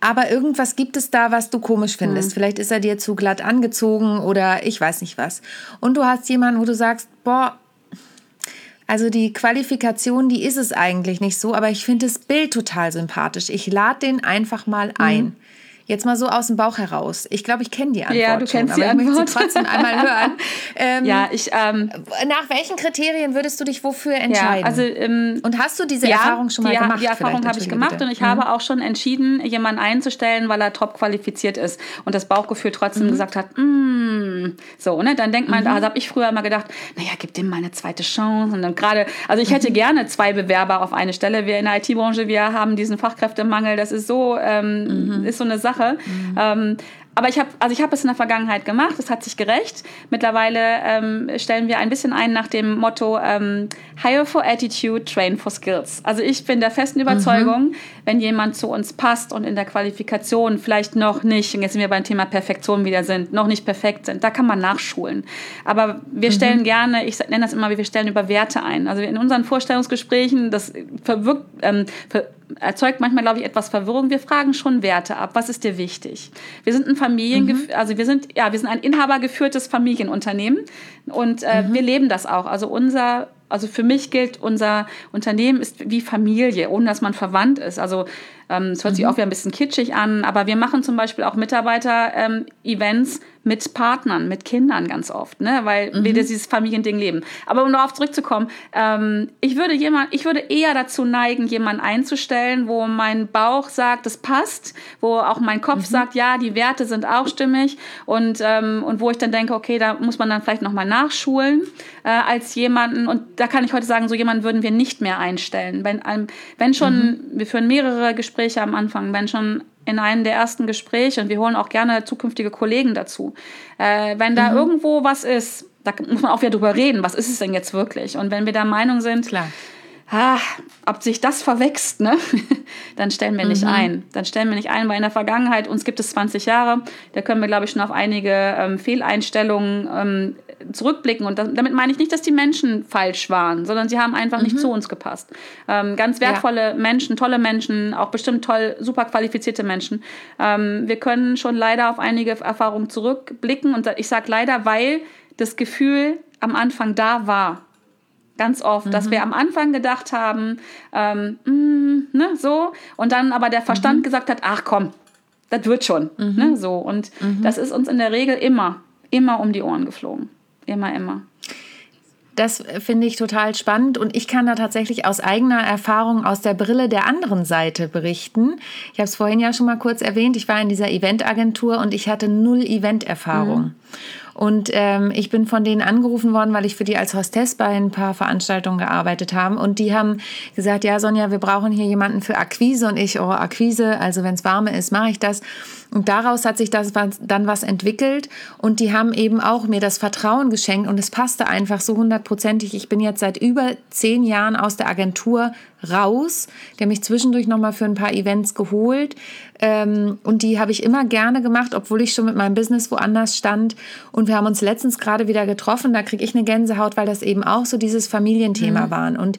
Speaker 2: aber irgendwas gibt es da, was du komisch findest. Mhm. Vielleicht ist er dir zu glatt angezogen oder ich weiß nicht was. Und du hast jemanden, wo du sagst, boah, also die Qualifikation, die ist es eigentlich nicht so, aber ich finde das Bild total sympathisch. Ich lade den einfach mal ein. Mhm. Jetzt mal so aus dem Bauch heraus. Ich glaube, ich kenne die Antwort.
Speaker 3: Ja, du kennst schon, die
Speaker 2: aber
Speaker 3: Antwort.
Speaker 2: Ich möchte sie trotzdem einmal hören.
Speaker 3: Ähm, ja, ich. Ähm,
Speaker 2: nach welchen Kriterien würdest du dich wofür entscheiden?
Speaker 3: Ja, also, ähm,
Speaker 2: und hast du diese ja, Erfahrung schon mal
Speaker 3: die,
Speaker 2: gemacht?
Speaker 3: Die Erfahrung habe ich gemacht bitte. und ich mhm. habe auch schon entschieden, jemanden einzustellen, weil er top qualifiziert ist und das Bauchgefühl trotzdem mhm. gesagt hat, mm, so, ne? Dann denkt man, mhm. also habe ich früher immer gedacht, naja, gib dem mal eine zweite Chance. Und dann gerade, also ich hätte mhm. gerne zwei Bewerber auf eine Stelle. Wir in der IT-Branche, wir haben diesen Fachkräftemangel, das ist so, ähm, mhm. ist so eine Sache. Mhm. Ähm, ähm, aber ich habe also ich habe es in der Vergangenheit gemacht, es hat sich gerecht. Mittlerweile ähm, stellen wir ein bisschen ein nach dem Motto ähm, Hire for Attitude, Train for Skills. Also ich bin der festen Überzeugung, mhm. wenn jemand zu uns passt und in der Qualifikation vielleicht noch nicht, und jetzt sind wir beim Thema Perfektion wieder sind, noch nicht perfekt sind, da kann man nachschulen. Aber wir mhm. stellen gerne, ich nenne das immer, wir stellen über Werte ein. Also in unseren Vorstellungsgesprächen, das verwirkt, ähm, ver erzeugt manchmal, glaube ich, etwas Verwirrung. Wir fragen schon Werte ab. Was ist dir wichtig? Wir sind ein Familien, mhm. also wir sind, ja, wir sind ein inhabergeführtes Familienunternehmen und äh, mhm. wir leben das auch. Also unser also für mich gilt, unser Unternehmen ist wie Familie, ohne dass man verwandt ist. Also ähm, es hört mhm. sich auch wieder ein bisschen kitschig an, aber wir machen zum Beispiel auch Mitarbeiter-Events ähm, mit Partnern, mit Kindern ganz oft, ne? weil mhm. wir dieses Familiending leben. Aber um darauf zurückzukommen, ähm, ich würde jemand, ich würde eher dazu neigen, jemanden einzustellen, wo mein Bauch sagt, das passt, wo auch mein Kopf mhm. sagt, ja, die Werte sind auch stimmig und ähm, und wo ich dann denke, okay, da muss man dann vielleicht noch mal nachschulen äh, als jemanden und da kann ich heute sagen, so jemanden würden wir nicht mehr einstellen, wenn wenn schon mhm. wir führen mehrere Gespräche am Anfang, wenn schon in einem der ersten Gespräche und wir holen auch gerne zukünftige Kollegen dazu. Äh, wenn da mhm. irgendwo was ist, da muss man auch wieder drüber reden, was ist es denn jetzt wirklich? Und wenn wir der Meinung sind,
Speaker 2: Klar.
Speaker 3: Ah, ob sich das verwächst, ne? dann stellen wir nicht mhm. ein. Dann stellen wir nicht ein, weil in der Vergangenheit, uns gibt es 20 Jahre, da können wir, glaube ich, schon auf einige ähm, Fehleinstellungen ähm, zurückblicken. Und das, damit meine ich nicht, dass die Menschen falsch waren, sondern sie haben einfach mhm. nicht zu uns gepasst. Ähm, ganz wertvolle ja. Menschen, tolle Menschen, auch bestimmt toll, super qualifizierte Menschen. Ähm, wir können schon leider auf einige Erfahrungen zurückblicken. Und ich sage leider, weil das Gefühl am Anfang da war Ganz oft, mhm. dass wir am Anfang gedacht haben, ähm, mm, ne, so, und dann aber der Verstand mhm. gesagt hat, ach komm, das wird schon, mhm. ne, so. Und mhm. das ist uns in der Regel immer, immer um die Ohren geflogen. Immer, immer.
Speaker 2: Das finde ich total spannend und ich kann da tatsächlich aus eigener Erfahrung aus der Brille der anderen Seite berichten. Ich habe es vorhin ja schon mal kurz erwähnt, ich war in dieser Eventagentur und ich hatte null Event-Erfahrung. Mhm. Und ähm, ich bin von denen angerufen worden, weil ich für die als Hostess bei ein paar Veranstaltungen gearbeitet habe. Und die haben gesagt, ja, Sonja, wir brauchen hier jemanden für Akquise. Und ich, oh, Akquise, also wenn es warme ist, mache ich das. Und daraus hat sich das dann was entwickelt und die haben eben auch mir das Vertrauen geschenkt und es passte einfach so hundertprozentig. Ich bin jetzt seit über zehn Jahren aus der Agentur raus. Der mich zwischendurch nochmal für ein paar Events geholt ähm, und die habe ich immer gerne gemacht, obwohl ich schon mit meinem Business woanders stand. Und wir haben uns letztens gerade wieder getroffen. Da kriege ich eine Gänsehaut, weil das eben auch so dieses Familienthema mhm. waren und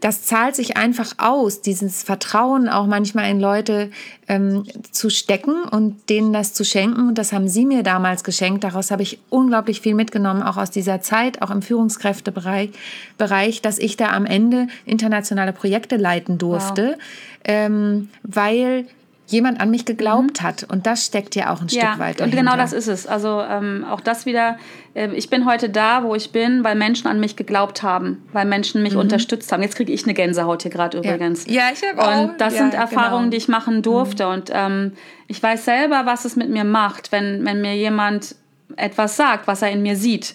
Speaker 2: das zahlt sich einfach aus, dieses Vertrauen auch manchmal in Leute ähm, zu stecken und denen das zu schenken. Und das haben sie mir damals geschenkt. Daraus habe ich unglaublich viel mitgenommen, auch aus dieser Zeit, auch im Führungskräftebereich, Bereich, dass ich da am Ende internationale Projekte leiten durfte, wow. ähm, weil jemand an mich geglaubt mhm. hat. Und das steckt ja auch ein ja, Stück weit dahinter.
Speaker 3: Und genau das ist es. Also ähm, auch das wieder, äh, ich bin heute da, wo ich bin, weil Menschen an mich geglaubt haben, weil Menschen mich mhm. unterstützt haben. Jetzt kriege ich eine Gänsehaut hier gerade übrigens.
Speaker 2: Ja, ich habe auch.
Speaker 3: Und das ja, sind Erfahrungen, genau. die ich machen durfte. Mhm. Und ähm, ich weiß selber, was es mit mir macht, wenn, wenn mir jemand etwas sagt, was er in mir sieht.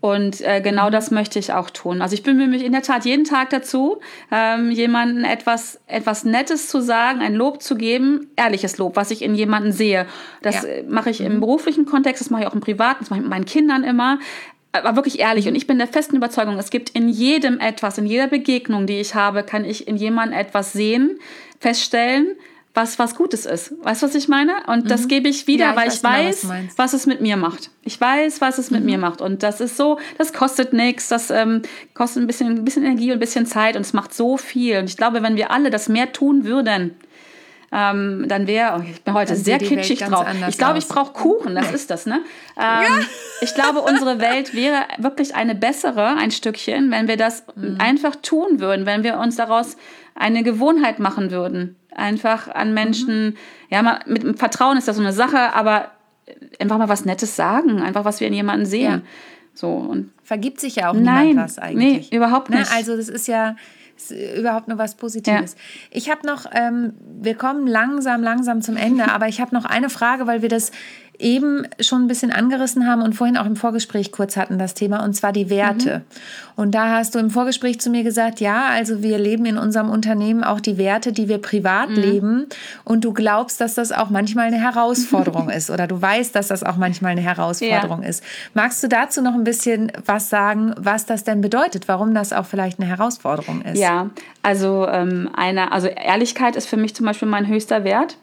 Speaker 3: Und äh, genau das möchte ich auch tun. Also ich bemühe mich in der Tat jeden Tag dazu, ähm, jemandem etwas, etwas Nettes zu sagen, ein Lob zu geben, ehrliches Lob, was ich in jemanden sehe. Das ja. Äh, mache ich im mhm. beruflichen Kontext, das mache ich auch im privaten, das mache ich mit meinen Kindern immer. Aber wirklich ehrlich. Und ich bin der festen Überzeugung, es gibt in jedem etwas, in jeder Begegnung, die ich habe, kann ich in jemandem etwas sehen, feststellen, was was Gutes ist. Weißt du, was ich meine? Und mhm. das gebe ich wieder, ja, ich weil ich weiß, genau, was, was, es mit mir macht. Ich weiß, was es mit mhm. mir macht. Und das ist so, das kostet nichts, das ähm, kostet ein bisschen, ein bisschen Energie und ein bisschen Zeit und es macht so viel. Und ich glaube, wenn wir alle das mehr tun würden, ähm, dann wäre, oh, ich bin heute dann sehr kitschig drauf. Ich glaube, ich brauche Kuchen, das ist das, ne? Ähm, ja. Ich glaube, unsere Welt wäre wirklich eine bessere, ein Stückchen, wenn wir das mhm. einfach tun würden, wenn wir uns daraus eine Gewohnheit machen würden einfach an Menschen. Mhm. Ja, mal, mit Vertrauen ist das so eine Sache, aber einfach mal was Nettes sagen, einfach was wir in jemanden sehen. Ja. So und
Speaker 2: vergibt sich ja auch Nein, niemand was eigentlich.
Speaker 3: Nee, überhaupt ne, nicht.
Speaker 2: Ne? Also das ist ja ist überhaupt nur was Positives. Ja. Ich habe noch, ähm, wir kommen langsam, langsam zum Ende, aber ich habe noch eine Frage, weil wir das eben schon ein bisschen angerissen haben und vorhin auch im Vorgespräch kurz hatten das Thema, und zwar die Werte. Mhm. Und da hast du im Vorgespräch zu mir gesagt, ja, also wir leben in unserem Unternehmen auch die Werte, die wir privat mhm. leben. Und du glaubst, dass das auch manchmal eine Herausforderung ist oder du weißt, dass das auch manchmal eine Herausforderung ja. ist. Magst du dazu noch ein bisschen was sagen, was das denn bedeutet, warum das auch vielleicht eine Herausforderung ist?
Speaker 3: Ja, also ähm, eine, also Ehrlichkeit ist für mich zum Beispiel mein höchster Wert.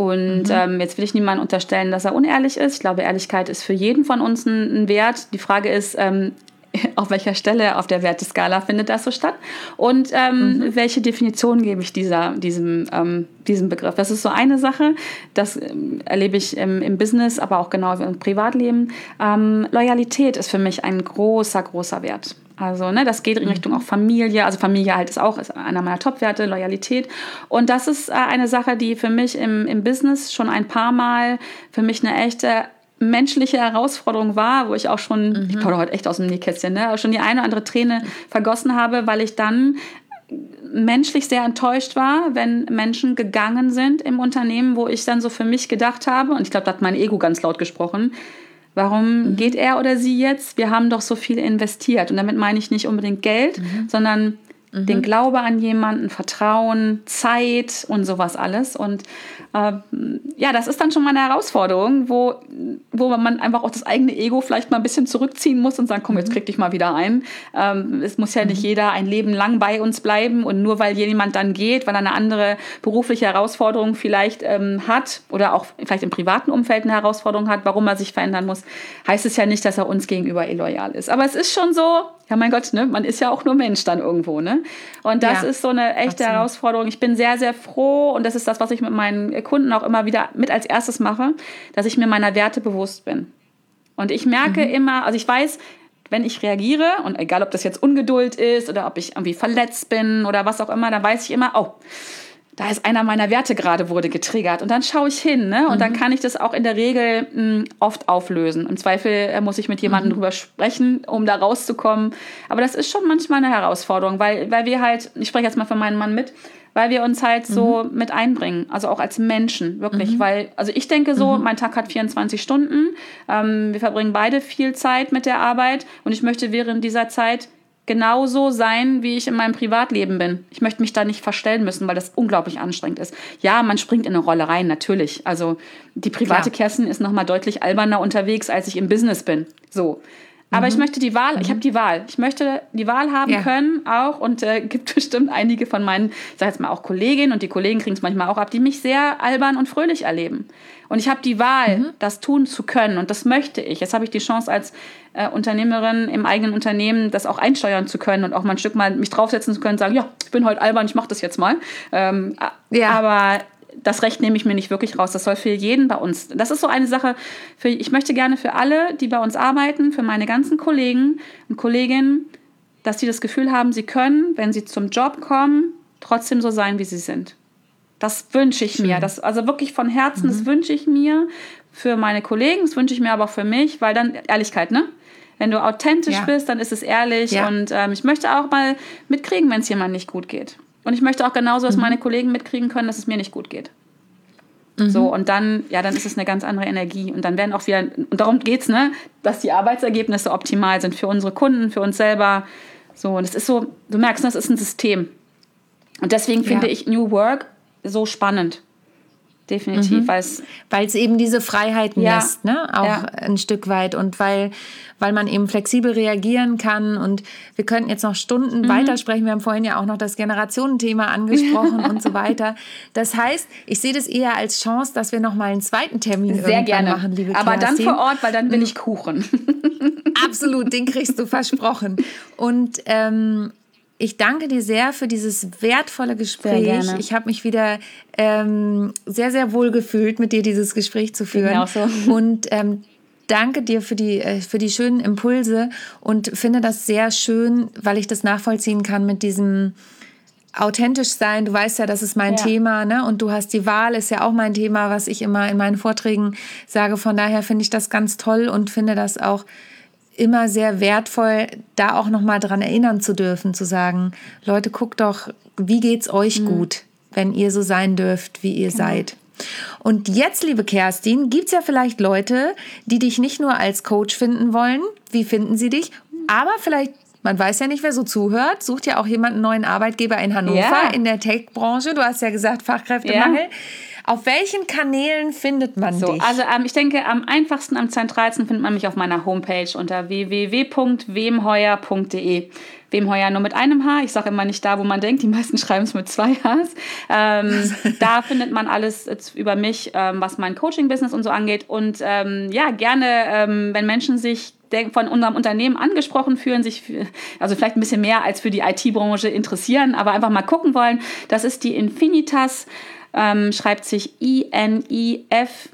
Speaker 3: Und mhm. ähm, jetzt will ich niemandem unterstellen, dass er unehrlich ist. Ich glaube, Ehrlichkeit ist für jeden von uns ein, ein Wert. Die Frage ist, ähm, auf welcher Stelle auf der Werteskala findet das so statt und ähm, mhm. welche Definition gebe ich dieser, diesem, ähm, diesem Begriff. Das ist so eine Sache, das ähm, erlebe ich im, im, Business, aber auch genau im Privatleben. Ähm, Loyalität ist für mich ein großer, großer Wert. Also, ne, das geht in mhm. Richtung auch Familie. Also, Familie halt ist auch ist einer meiner Top-Werte, Loyalität. Und das ist äh, eine Sache, die für mich im, im Business schon ein paar Mal für mich eine echte menschliche Herausforderung war, wo ich auch schon, mhm. ich komme heute echt aus dem Nähkästchen, ne, schon die eine oder andere Träne vergossen habe, weil ich dann menschlich sehr enttäuscht war, wenn Menschen gegangen sind im Unternehmen, wo ich dann so für mich gedacht habe, und ich glaube, da hat mein Ego ganz laut gesprochen, warum mhm. geht er oder sie jetzt? Wir haben doch so viel investiert. Und damit meine ich nicht unbedingt Geld, mhm. sondern mhm. den Glaube an jemanden, Vertrauen, Zeit und sowas alles. Und äh, ja, das ist dann schon mal eine Herausforderung, wo, wo man einfach auch das eigene Ego vielleicht mal ein bisschen zurückziehen muss und sagen, komm, jetzt mhm. krieg dich mal wieder ein. Ähm, es muss ja nicht mhm. jeder ein Leben lang bei uns bleiben und nur weil jemand dann geht, weil er eine andere berufliche Herausforderung vielleicht ähm, hat oder auch vielleicht im privaten Umfeld eine Herausforderung hat, warum er sich verändern muss, heißt es ja nicht, dass er uns gegenüber illoyal ist. Aber es ist schon so, ja mein Gott, ne, man ist ja auch nur Mensch dann irgendwo, ne? Und das ja, ist so eine echte absolut. Herausforderung. Ich bin sehr, sehr froh und das ist das, was ich mit meinen Kunden auch immer wieder mit als erstes mache, dass ich mir meiner Werte bewusst bin. Und ich merke mhm. immer, also ich weiß, wenn ich reagiere und egal, ob das jetzt Ungeduld ist oder ob ich irgendwie verletzt bin oder was auch immer, dann weiß ich immer, oh, da ist einer meiner Werte gerade wurde getriggert. Und dann schaue ich hin, ne? Und mhm. dann kann ich das auch in der Regel mh, hm, oft auflösen. Im Zweifel äh, muss ich mit jemandem mhm. drüber sprechen, um da rauszukommen. Aber das ist schon manchmal eine Herausforderung, weil, weil wir halt, ich spreche jetzt mal für meinen Mann mit, weil wir uns halt so mhm. mit einbringen, also auch als Menschen, wirklich. Mhm. Weil, also ich denke so, mhm. mein Tag hat 24 Stunden, ähm, wir verbringen beide viel Zeit mit der Arbeit und ich möchte während dieser Zeit genauso sein, wie ich in meinem Privatleben bin. Ich möchte mich da nicht verstellen müssen, weil das unglaublich anstrengend ist. Ja, man springt in eine Rolle rein, natürlich. Also die private Klar. Kerstin ist noch mal deutlich alberner unterwegs, als ich im Business bin. So. Aber mhm. ich möchte die Wahl, mhm. ich habe die Wahl. Ich möchte die Wahl haben ja. können auch und äh, gibt bestimmt einige von meinen, ich sage jetzt mal auch Kolleginnen und die Kollegen kriegen es manchmal auch ab, die mich sehr albern und fröhlich erleben. Und ich habe die Wahl, mhm. das tun zu können und das möchte ich. Jetzt habe ich die Chance als äh, Unternehmerin im eigenen Unternehmen, das auch einsteuern zu können und auch mal ein Stück mal mich draufsetzen zu können, sagen, ja, ich bin heute albern, ich mache das jetzt mal. Ähm, ja. Aber das Recht nehme ich mir nicht wirklich raus. Das soll für jeden bei uns. Das ist so eine Sache, für, ich möchte gerne für alle, die bei uns arbeiten, für meine ganzen Kollegen und Kolleginnen, dass sie das Gefühl haben, sie können, wenn sie zum Job kommen, trotzdem so sein, wie sie sind. Das wünsche ich Schön. mir. Das, also wirklich von Herzen, mhm. das wünsche ich mir für meine Kollegen, das wünsche ich mir aber auch für mich, weil dann Ehrlichkeit, ne? Wenn du authentisch ja. bist, dann ist es ehrlich. Ja. Und ähm, ich möchte auch mal mitkriegen, wenn es jemandem nicht gut geht. Und ich möchte auch genauso, dass mhm. meine Kollegen mitkriegen können, dass es mir nicht gut geht. Mhm. So, und dann, ja, dann ist es eine ganz andere Energie. Und dann werden auch wieder, und darum geht es, ne, dass die Arbeitsergebnisse optimal sind für unsere Kunden, für uns selber. So, und es ist so, du merkst, das ist ein System. Und deswegen finde ja. ich New Work so spannend. Definitiv, mhm.
Speaker 2: weil es eben diese Freiheiten ja. lässt, ne? Auch ja. ein Stück weit und weil, weil man eben flexibel reagieren kann und wir könnten jetzt noch Stunden mhm. weitersprechen. Wir haben vorhin ja auch noch das Generationenthema angesprochen und so weiter. Das heißt, ich sehe das eher als Chance, dass wir noch mal einen zweiten Termin
Speaker 3: Sehr gerne. machen, liebe Aber Kerstin. dann vor Ort, weil dann will ich Kuchen.
Speaker 2: Absolut, den kriegst du versprochen. Und ähm, ich danke dir sehr für dieses wertvolle Gespräch. Ich habe mich wieder ähm, sehr, sehr wohl gefühlt, mit dir dieses Gespräch zu führen. Auch so. Und ähm, danke dir für die, äh, für die schönen Impulse und finde das sehr schön, weil ich das nachvollziehen kann mit diesem authentisch sein. Du weißt ja, das ist mein ja. Thema, ne? Und du hast die Wahl, ist ja auch mein Thema, was ich immer in meinen Vorträgen sage. Von daher finde ich das ganz toll und finde das auch immer sehr wertvoll, da auch noch mal dran erinnern zu dürfen, zu sagen, Leute, guckt doch, wie geht's euch mhm. gut, wenn ihr so sein dürft, wie ihr genau. seid. Und jetzt, liebe Kerstin, gibt es ja vielleicht Leute, die dich nicht nur als Coach finden wollen. Wie finden sie dich? Aber vielleicht, man weiß ja nicht, wer so zuhört, sucht ja auch jemand einen neuen Arbeitgeber in Hannover ja. in der Tech-Branche. Du hast ja gesagt, Fachkräftemangel. Ja. Auf welchen Kanälen findet man so, dich?
Speaker 3: Also ähm, ich denke, am einfachsten, am zentralsten findet man mich auf meiner Homepage unter www.wemheuer.de. Wemheuer nur mit einem H. Ich sage immer nicht da, wo man denkt. Die meisten schreiben es mit zwei Hs. Ähm, da findet man alles über mich, ähm, was mein Coaching-Business und so angeht. Und ähm, ja, gerne, ähm, wenn Menschen sich von unserem Unternehmen angesprochen fühlen, sich für, also vielleicht ein bisschen mehr als für die IT-Branche interessieren, aber einfach mal gucken wollen, das ist die Infinitas, ähm, schreibt sich I-N-I-F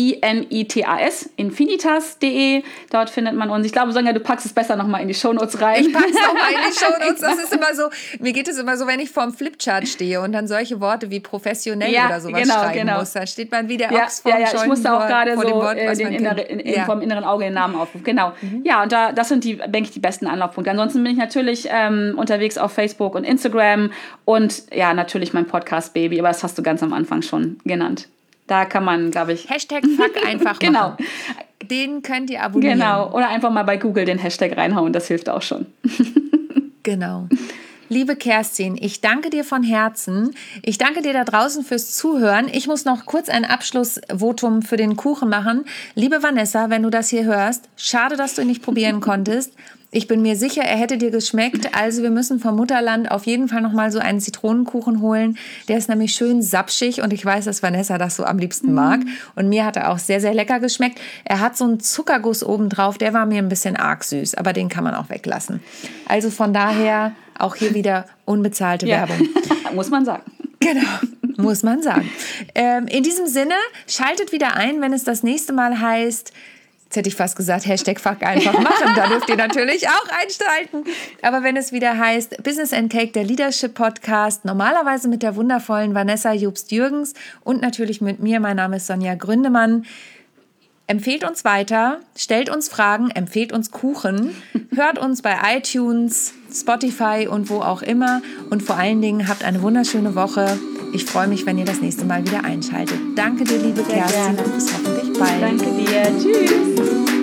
Speaker 3: I-N-I-T-A-S, infinitas.de. Dort findet man uns. Ich glaube, Sonja, du packst es besser nochmal in die Shownotes rein.
Speaker 2: Ich pack's nochmal in die Shownotes. Das ist immer so, mir geht es immer so, wenn ich vorm Flipchart stehe und dann solche Worte wie professionell ja, oder sowas genau, schreiben genau. muss. Da steht man wie der
Speaker 3: ja, Ochs vom Ja, ja, ich musste auch gerade so Wort, äh, den innere, in, in, ja. vom inneren Auge den Namen aufrufen. Genau. Mhm. Ja, und da, das sind die, denke ich, die besten Anlaufpunkte. Ansonsten bin ich natürlich ähm, unterwegs auf Facebook und Instagram und ja, natürlich mein Podcast Baby, aber das hast du ganz am Anfang schon genannt. Da kann man, glaube ich.
Speaker 2: Hashtag Fuck einfach genau. machen. Den könnt ihr abonnieren.
Speaker 3: Genau. Oder einfach mal bei Google den Hashtag reinhauen. Das hilft auch schon.
Speaker 2: genau. Liebe Kerstin, ich danke dir von Herzen. Ich danke dir da draußen fürs Zuhören. Ich muss noch kurz ein Abschlussvotum für den Kuchen machen. Liebe Vanessa, wenn du das hier hörst, schade, dass du ihn nicht probieren konntest. Ich bin mir sicher, er hätte dir geschmeckt. Also wir müssen vom Mutterland auf jeden Fall noch mal so einen Zitronenkuchen holen. Der ist nämlich schön sapschig und ich weiß, dass Vanessa das so am liebsten mag. Und mir hat er auch sehr, sehr lecker geschmeckt. Er hat so einen Zuckerguss oben drauf. Der war mir ein bisschen arg süß, aber den kann man auch weglassen. Also von daher auch hier wieder unbezahlte ja. Werbung.
Speaker 3: Muss man sagen.
Speaker 2: Genau, muss man sagen. Ähm, in diesem Sinne, schaltet wieder ein, wenn es das nächste Mal heißt, Jetzt hätte ich fast gesagt, Hashtag Fuck einfach machen. Da dürft ihr natürlich auch einschalten. Aber wenn es wieder heißt Business and Cake, der Leadership Podcast, normalerweise mit der wundervollen Vanessa Jobst-Jürgens und natürlich mit mir. Mein Name ist Sonja Gründemann. Empfehlt uns weiter, stellt uns Fragen, empfehlt uns Kuchen, hört uns bei iTunes, Spotify und wo auch immer. Und vor allen Dingen habt eine wunderschöne Woche. Ich freue mich, wenn ihr das nächste Mal wieder einschaltet. Danke dir, liebe Kerstin, und bis hoffentlich bald.
Speaker 3: Danke dir. Tschüss.